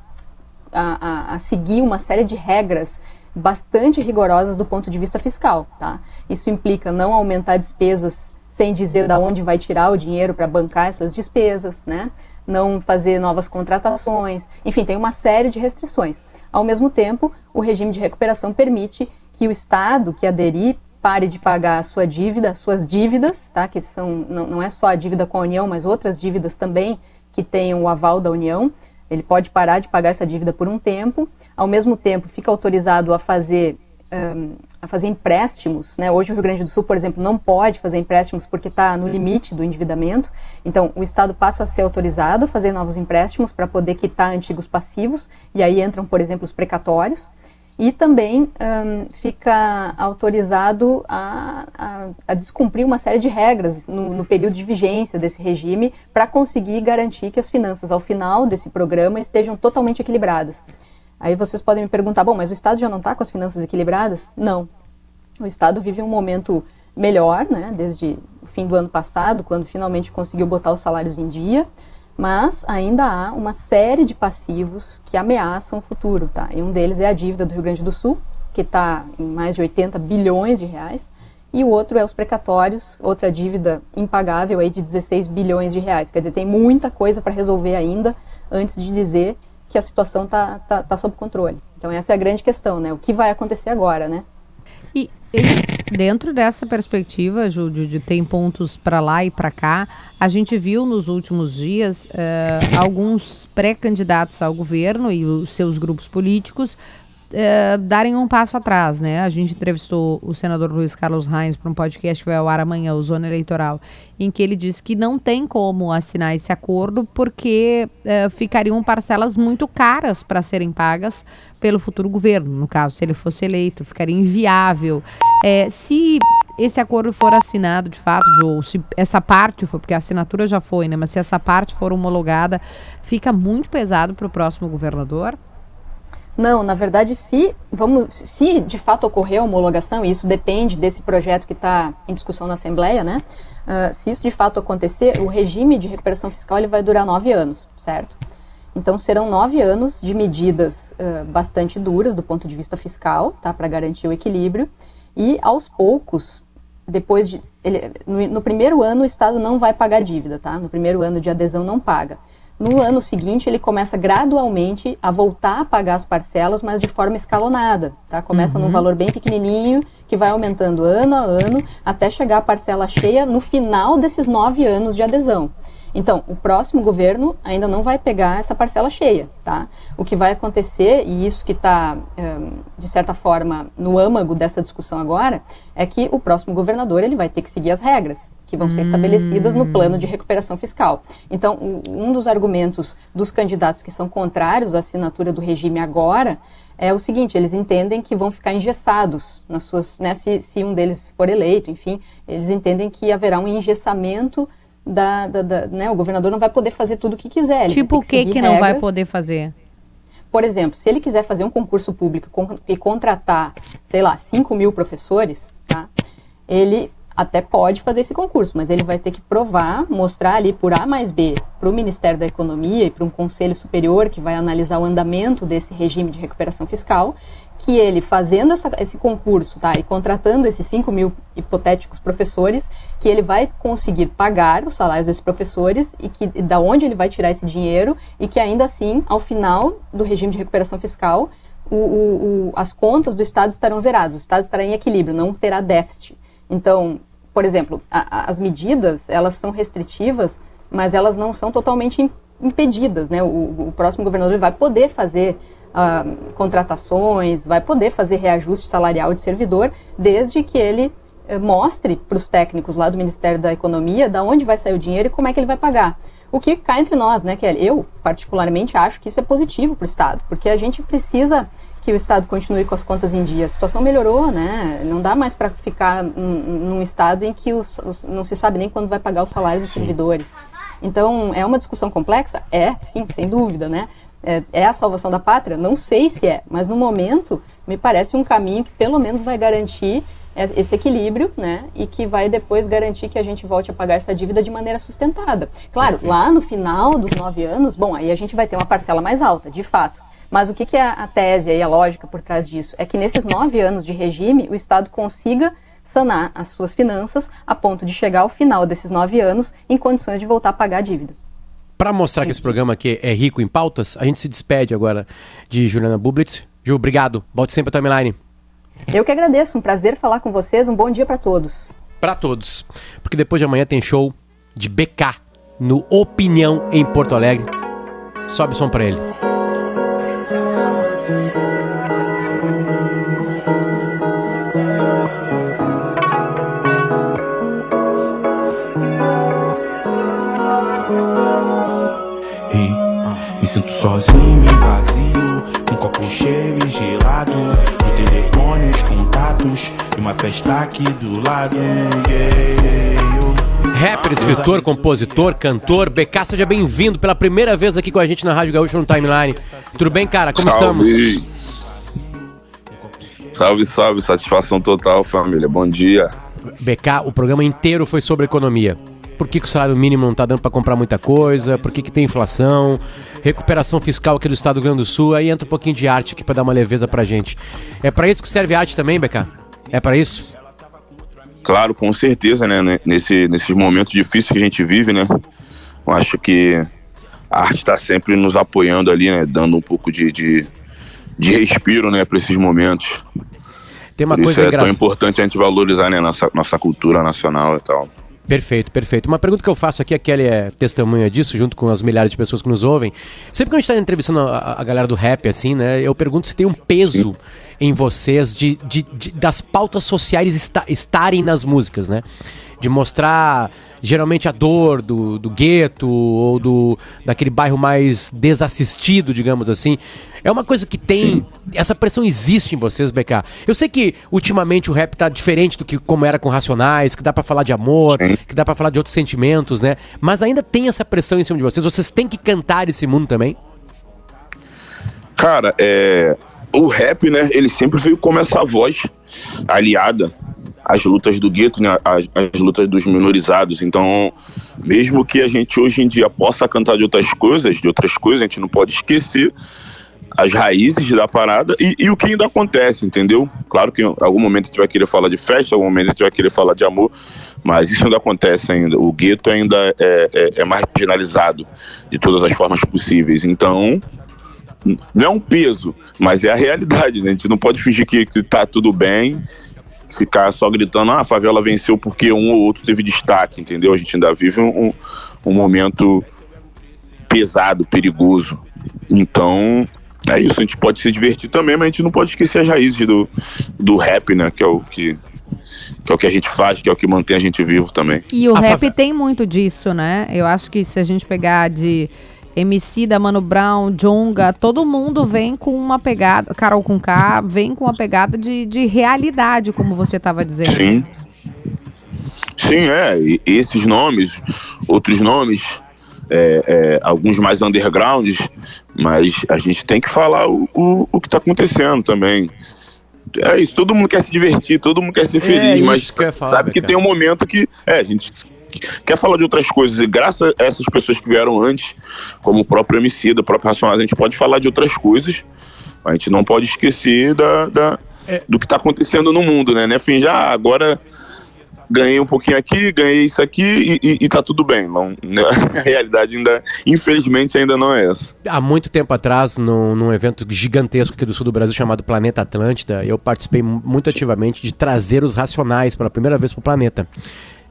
a, a- seguir uma série de regras bastante rigorosas do ponto de vista fiscal, tá? Isso implica não aumentar despesas sem dizer da onde vai tirar o dinheiro para bancar essas despesas, né? Não fazer novas contratações, enfim, tem uma série de restrições. Ao mesmo tempo, o regime de recuperação permite que o Estado que aderir pare de pagar a sua dívida, as suas dívidas, tá? Que são não, não é só a dívida com a União, mas outras dívidas também que tenham o aval da União. Ele pode parar de pagar essa dívida por um tempo, ao mesmo tempo fica autorizado a fazer ãh, a fazer empréstimos, né? Hoje o Rio Grande do Sul, por exemplo, não pode fazer empréstimos porque está no limite do endividamento. Então o Estado passa a ser autorizado a fazer novos empréstimos para poder quitar antigos passivos e aí entram, por exemplo, os precatórios. E também ãh, fica autorizado a, a, a descumprir uma série de regras no, no período de vigência desse regime para conseguir garantir que as finanças ao final desse programa estejam totalmente equilibradas. Aí vocês podem me perguntar, bom, mas o Estado já não está com as finanças equilibradas? Não. O Estado vive um momento melhor, né, desde o fim do ano passado, quando finalmente conseguiu botar os salários em dia, mas ainda há uma série de passivos que ameaçam o futuro, tá? E um deles é a dívida do Rio Grande do Sul, que está em mais de 80 bilhões de reais, e o outro é os precatórios, outra dívida impagável aí de 16 bilhões de reais. Quer dizer, tem muita coisa para resolver ainda antes de dizer que a situação está tá, tá sob controle. Então essa é a grande questão, né? O que vai acontecer agora, né? E, dentro dessa perspectiva, Ju, de, de tem pontos para lá e para cá, a gente viu nos últimos dias eh, alguns pré-candidatos ao governo e os seus grupos políticos é, darem um passo atrás, né? A gente entrevistou o senador Luiz Carlos Reins para um podcast que vai ao ar amanhã, o Zona Eleitoral, em que ele disse que não tem como assinar esse acordo porque é, ficariam parcelas muito caras para serem pagas pelo futuro governo. No caso, se ele fosse eleito, ficaria inviável. É, se esse acordo for assinado de fato, ou se essa parte for, porque a assinatura já foi, né? Mas se essa parte for homologada, fica muito pesado para o próximo governador? Não, na verdade, se vamos, se de fato ocorrer a homologação, e isso depende desse projeto que está em discussão na Assembleia, né? Uh, se isso de fato acontecer, o regime de recuperação fiscal ele vai durar nove anos, certo? Então serão nove anos de medidas uh, bastante duras do ponto de vista fiscal, tá? Para garantir o equilíbrio. E aos poucos, depois de. Ele, no, no primeiro ano o Estado não vai pagar dívida, tá? No primeiro ano de adesão não paga. No ano seguinte, ele começa gradualmente a voltar a pagar as parcelas, mas de forma escalonada. Tá? Começa uhum. num valor bem pequenininho, que vai aumentando ano a ano, até chegar a parcela cheia no final desses nove anos de adesão. Então, o próximo governo ainda não vai pegar essa parcela cheia, tá? O que vai acontecer, e isso que está, de certa forma, no âmago dessa discussão agora, é que o próximo governador ele vai ter que seguir as regras que vão ser estabelecidas no plano de recuperação fiscal. Então, um dos argumentos dos candidatos que são contrários à assinatura do regime agora é o seguinte: eles entendem que vão ficar engessados nas suas, né, se, se um deles for eleito, enfim, eles entendem que haverá um engessamento da, da, da, né, o governador não vai poder fazer tudo o que quiser. Tipo o que que, que não vai poder fazer? Por exemplo, se ele quiser fazer um concurso público e contratar, sei lá, 5 mil professores, tá? ele até pode fazer esse concurso, mas ele vai ter que provar, mostrar ali por A mais B para o Ministério da Economia e para um conselho superior que vai analisar o andamento desse regime de recuperação fiscal, que ele fazendo essa, esse concurso tá, e contratando esses 5 mil hipotéticos professores, que ele vai conseguir pagar os salários desses professores e que da onde ele vai tirar esse dinheiro e que ainda assim, ao final do regime de recuperação fiscal, o, o, o, as contas do Estado estarão zeradas, o Estado estará em equilíbrio, não terá déficit. Então, por exemplo, a, a, as medidas, elas são restritivas, mas elas não são totalmente impedidas, né? O, o próximo governador vai poder fazer uh, contratações, vai poder fazer reajuste salarial de servidor, desde que ele uh, mostre para os técnicos lá do Ministério da Economia da onde vai sair o dinheiro e como é que ele vai pagar. O que cai entre nós, né, Kelly? Eu, particularmente, acho que isso é positivo para o Estado, porque a gente precisa que o Estado continue com as contas em dia. A situação melhorou, né? Não dá mais para ficar num Estado em que os, os, não se sabe nem quando vai pagar os salários dos servidores. Então, é uma discussão complexa? É, sim, sem dúvida, né? É, é a salvação da pátria? Não sei se é, mas no momento me parece um caminho que pelo menos vai garantir é, esse equilíbrio, né? E que vai depois garantir que a gente volte a pagar essa dívida de maneira sustentada. Claro, lá no final dos nove anos, bom, aí a gente vai ter uma parcela mais alta, de fato. Mas o que, que é a tese e a lógica por trás disso? É que nesses nove anos de regime, o Estado consiga sanar as suas finanças a ponto de chegar ao final desses nove anos em condições de voltar a pagar a dívida. Para mostrar que esse programa aqui é rico em pautas, a gente se despede agora de Juliana Bublitz. Ju, obrigado. Volte sempre a timeline. Eu que agradeço. Um prazer falar com vocês. Um bom dia para todos. Para todos. Porque depois de amanhã tem show de BK no Opinião em Porto Alegre. Sobe o som para ele. Sozinho e vazio, um copo cheio e gelado, o telefone, os contatos e uma festa aqui do lado. Yeah, Rapper, escritor, compositor, cantor, BK, seja bem-vindo pela primeira vez aqui com a gente na Rádio Gaúcho no Timeline. Tudo bem, cara? Como salve. estamos? Salve, salve, satisfação total, família. Bom dia. BK, o programa inteiro foi sobre economia por que, que o salário mínimo não está dando para comprar muita coisa, por que, que tem inflação, recuperação fiscal aqui do estado do Rio Grande do Sul, aí entra um pouquinho de arte aqui para dar uma leveza pra gente. É para isso que serve a arte também, Beca? É para isso? Claro, com certeza, né? Nesse, nesses momentos difíceis que a gente vive, né? Eu acho que a arte está sempre nos apoiando ali, né? Dando um pouco de, de, de respiro, né? Para esses momentos. Tem uma Por coisa isso é engraçada. tão importante a gente valorizar né, nossa, nossa cultura nacional e tal. Perfeito, perfeito. Uma pergunta que eu faço aqui, a Kelly é testemunha disso, junto com as milhares de pessoas que nos ouvem. Sempre que a gente está entrevistando a, a galera do rap, assim, né? Eu pergunto se tem um peso em vocês de, de- de- das pautas sociais esta- estarem nas músicas, né? De mostrar geralmente a dor do, do gueto ou do daquele bairro mais desassistido, digamos assim. É uma coisa que tem. Essa pressão existe em vocês, BK. Eu sei que ultimamente o rap tá diferente do que como era com Racionais, que dá pra falar de amor, que dá pra falar de outros sentimentos, né? Mas ainda tem essa pressão em cima de vocês. Vocês têm que cantar esse mundo também? Cara, é, o rap, né, ele sempre veio como essa voz aliada às lutas do gueto, né, às, às lutas dos minorizados. Então, mesmo que a gente hoje em dia possa cantar de outras coisas, de outras coisas, a gente não pode esquecer as raízes da parada e, e o que ainda acontece, entendeu? Claro que em algum momento a gente vai querer falar de festa, em algum momento a gente vai querer falar de amor, mas isso ainda acontece ainda. O gueto ainda é, é, é marginalizado de todas as formas possíveis. Então, não é um peso, mas é a realidade, né? A gente não pode fingir que, que tá tudo bem, ficar só gritando, ah, a favela venceu porque um ou outro teve destaque, entendeu? A gente ainda vive um, um momento pesado, perigoso. Então, é isso, a gente pode se divertir também, mas a gente não pode esquecer as raízes do, do rap, né? Que é o que, que é o que a gente faz, que é o que mantém a gente vivo também. E o rap tem muito disso, né? Eu acho que se a gente pegar de MC da Mano Brown, Jonga, todo mundo vem com uma pegada, Carol com K, vem com uma pegada de, de realidade, como você estava dizendo. Sim. Sim, é. E esses nomes, outros nomes, é, é, alguns mais undergrounds, mas a gente tem que falar o, o, o que está acontecendo também. É isso, todo mundo quer se divertir, todo mundo quer ser feliz, isso mas que falar, sabe que Beca. tem um momento que é, a gente quer falar de outras coisas, e graças a essas pessoas que vieram antes, como o próprio MC, da própria Racionais, a gente pode falar de outras coisas, a gente não pode esquecer da, da- do que está acontecendo no mundo, né? né? Fingir, ah, agora ganhei um pouquinho aqui, ganhei isso aqui e, e, e tá tudo bem. Não, né? A realidade ainda, infelizmente, ainda não é essa. Há muito tempo atrás, num, num evento gigantesco aqui do sul do Brasil chamado Planeta Atlântida, eu participei mu- muito ativamente de trazer os racionais pela primeira vez pro planeta.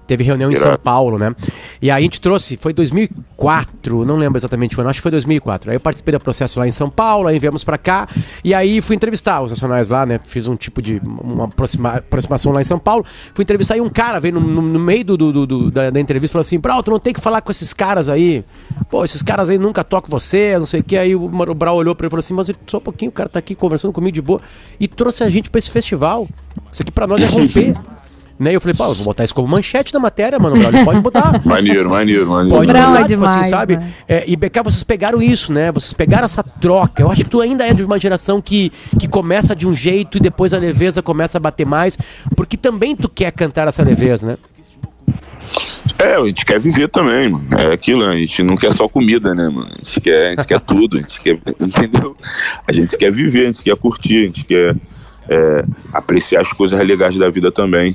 Teve reunião em São. Paulo, né? E aí a gente trouxe, foi 2004, não lembro exatamente o ano, acho que foi 2004. Aí eu participei do processo lá em São Paulo, aí viemos pra cá, e aí fui entrevistar os nacionais lá, né? Fiz um tipo de uma aproxima- aproximação lá em São Paulo. Fui entrevistar e um cara veio no, no- no meio do, do- do- da, da entrevista e falou assim: Brau, tu não tem que falar com esses caras aí. Pô, esses caras aí nunca tocam você, não sei o que. Aí o, o Brau olhou pra ele e falou assim: Mas só um pouquinho, o cara tá aqui conversando comigo de boa. E trouxe a gente pra esse festival. Isso aqui pra nós é romper. Né? E eu falei, pô, eu vou botar isso como manchete da matéria, mano. Brau, ele pode botar. Maneiro, maneiro, maneiro. Pode mandar, é tipo assim, demais, sabe? né? É, e BK, vocês pegaram isso, né? Vocês pegaram essa troca. Eu acho que tu ainda é de uma geração que, que começa de um jeito e depois a leveza começa a bater mais. Porque também tu quer cantar essa leveza, né? É, a gente quer viver também, mano. É aquilo, a gente não quer só comida, né, mano? A gente quer, a gente quer tudo, a gente quer, entendeu? A gente quer viver, a gente quer curtir, a gente quer é, apreciar as coisas legais da vida também.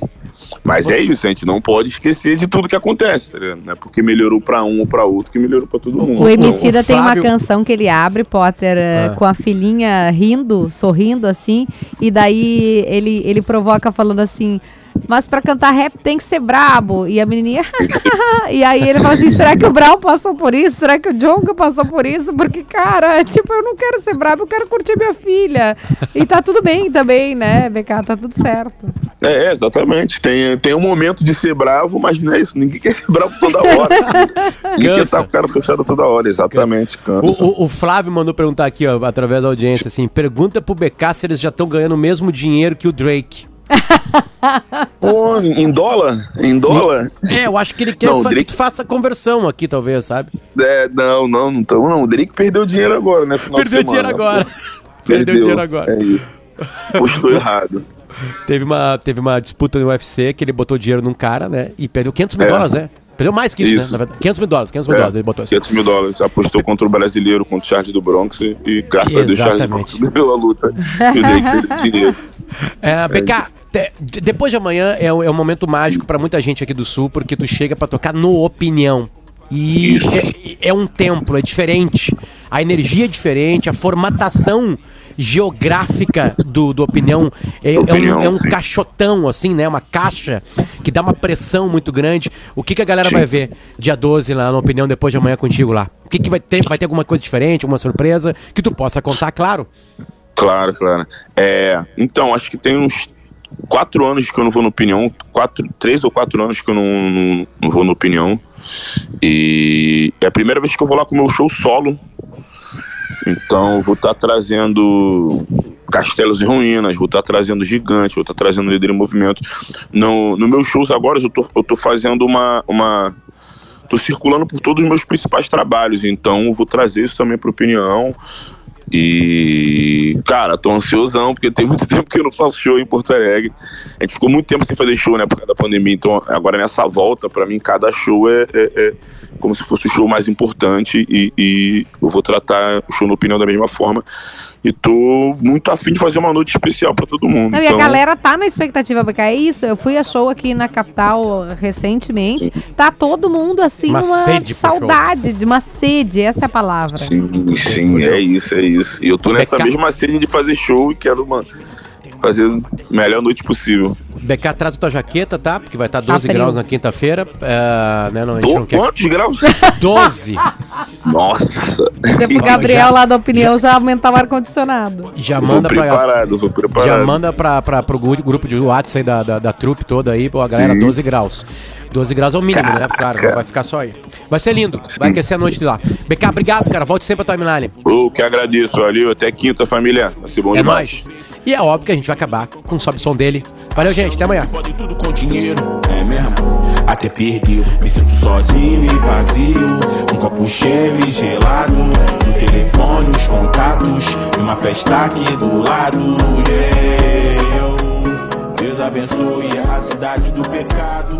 Mas é isso, a gente não pode esquecer de tudo que acontece, tá ligado? Não é porque melhorou pra um ou pra outro que melhorou pra todo mundo. O Emicida tem uma canção que ele abre, Potter, eh, Ah. com a filhinha rindo, sorrindo assim, e daí ele, ele provoca falando assim, mas pra cantar rap tem que ser brabo. E a menininha, e aí ele fala assim, será que o Brown passou por isso? Será que o Jonga passou por isso? Porque, cara, tipo, eu não quero ser brabo, eu quero curtir minha filha. E tá tudo bem também, né, BK? Tá tudo certo. É, é, exatamente. Tem, tem um momento de ser bravo, mas não é isso. Ninguém quer ser bravo toda hora. Ninguém quer estar com o cara fechado toda hora, exatamente. Cansa. O, o- o Flávio mandou perguntar aqui, ó, através da audiência, assim, pergunta pro BK se eles já estão ganhando o mesmo dinheiro que o Drake. Pô, em dólar? Em dólar? É, eu acho que ele quer Não, fa- Drake- que tu faça conversão aqui, talvez, sabe? É, não, não, não tamo, não. O Drake perdeu dinheiro agora, né? final de Perdeu semana, dinheiro agora. pô. Perdeu dinheiro agora. É isso. Postou errado. Teve uma, teve uma disputa no UFC que ele botou dinheiro num cara, né? E perdeu 500 mil É. dólares, né? Perdeu mais que isso, Isso. né? Na verdade. 500 mil dólares, 500 mil É, dólares ele botou assim. 500 mil dólares. Apostou contra o brasileiro, contra o Charles do Bronx. E, e graças a Deus, Charles do Bronx ganhou a luta. E dinheiro. É, BK, te- de- depois de amanhã é, um- é um momento mágico pra muita gente aqui do Sul, porque tu chega pra tocar no Opinião. E é, é um templo, é diferente. A energia é diferente, a formatação geográfica do, do opinião. É, é Opinião, um, é um caixotão, assim, né? Uma caixa que dá uma pressão muito grande. O que, que a galera Sim. vai ver dia 12 lá no Opinião depois de amanhã contigo lá? O que, que vai ter? Vai ter alguma coisa diferente, alguma surpresa que tu possa contar, claro? Claro, claro. É, então, acho que tem uns quatro anos que eu não vou no Opinião. Quatro, três ou quatro anos que eu não, não, não vou no Opinião. E é a primeira vez que eu vou lá com o meu show solo. Então, vou estar trazendo Castelos e Ruínas, vou estar trazendo Gigante, vou estar trazendo Líder em Movimento. No, no meus shows agora, eu tô, eu tô fazendo uma, uma. Tô circulando por todos os meus principais trabalhos, então vou trazer isso também para opinião. E, cara, tô ansiosão, porque tem muito tempo que eu não faço show em Porto Alegre. A gente ficou muito tempo sem fazer show, né, por causa da pandemia. Então, agora nessa volta, pra mim, cada show é, é- é como se fosse o show mais importante. E, e eu vou tratar o show no opinião da mesma forma. E tô muito afim de fazer uma noite especial pra todo mundo. Não, e a Então, galera tá na expectativa, porque é isso. Eu fui a show aqui na capital recentemente. Tá todo mundo assim, Uma uma, saudade, de uma sede, essa é a palavra. Sim, sim, é isso, é isso. E eu tô nessa Beca- mesma sede de fazer show e quero, mano, fazer a melhor noite possível. BK, traz a tua jaqueta, tá? Porque vai estar 12 frio. graus na quinta-feira. É, né, não, Do- não quer... Quantos graus? 12. Nossa. Você pro Gabriel lá da opinião já aumentar o ar-condicionado. Já Vou manda pra... preparado, vou preparado. Já manda pra, pra, pro gru- grupo de WhatsApp aí da, da, da trupe toda aí, pô, a galera, Sim. 12 graus. 12 graus é o mínimo, né? Claro, não vai ficar só aí. Vai ser lindo, vai aquecer a noite de lá. BK, obrigado, cara. Volte sempre pra timeline. Eu que agradeço, valeu. Até quinta, família. Vai ser bom É demais. nóis. E é óbvio que a gente vai acabar com o sobe som dele. Valeu, gente. Até amanhã. Tudo com dinheiro, é mesmo? Até perdeu, me sinto sozinho e vazio. Um copo cheio e gelado. No telefone, os contatos. E uma festa aqui do lado. Yeah. Deus abençoe a cidade do pecado.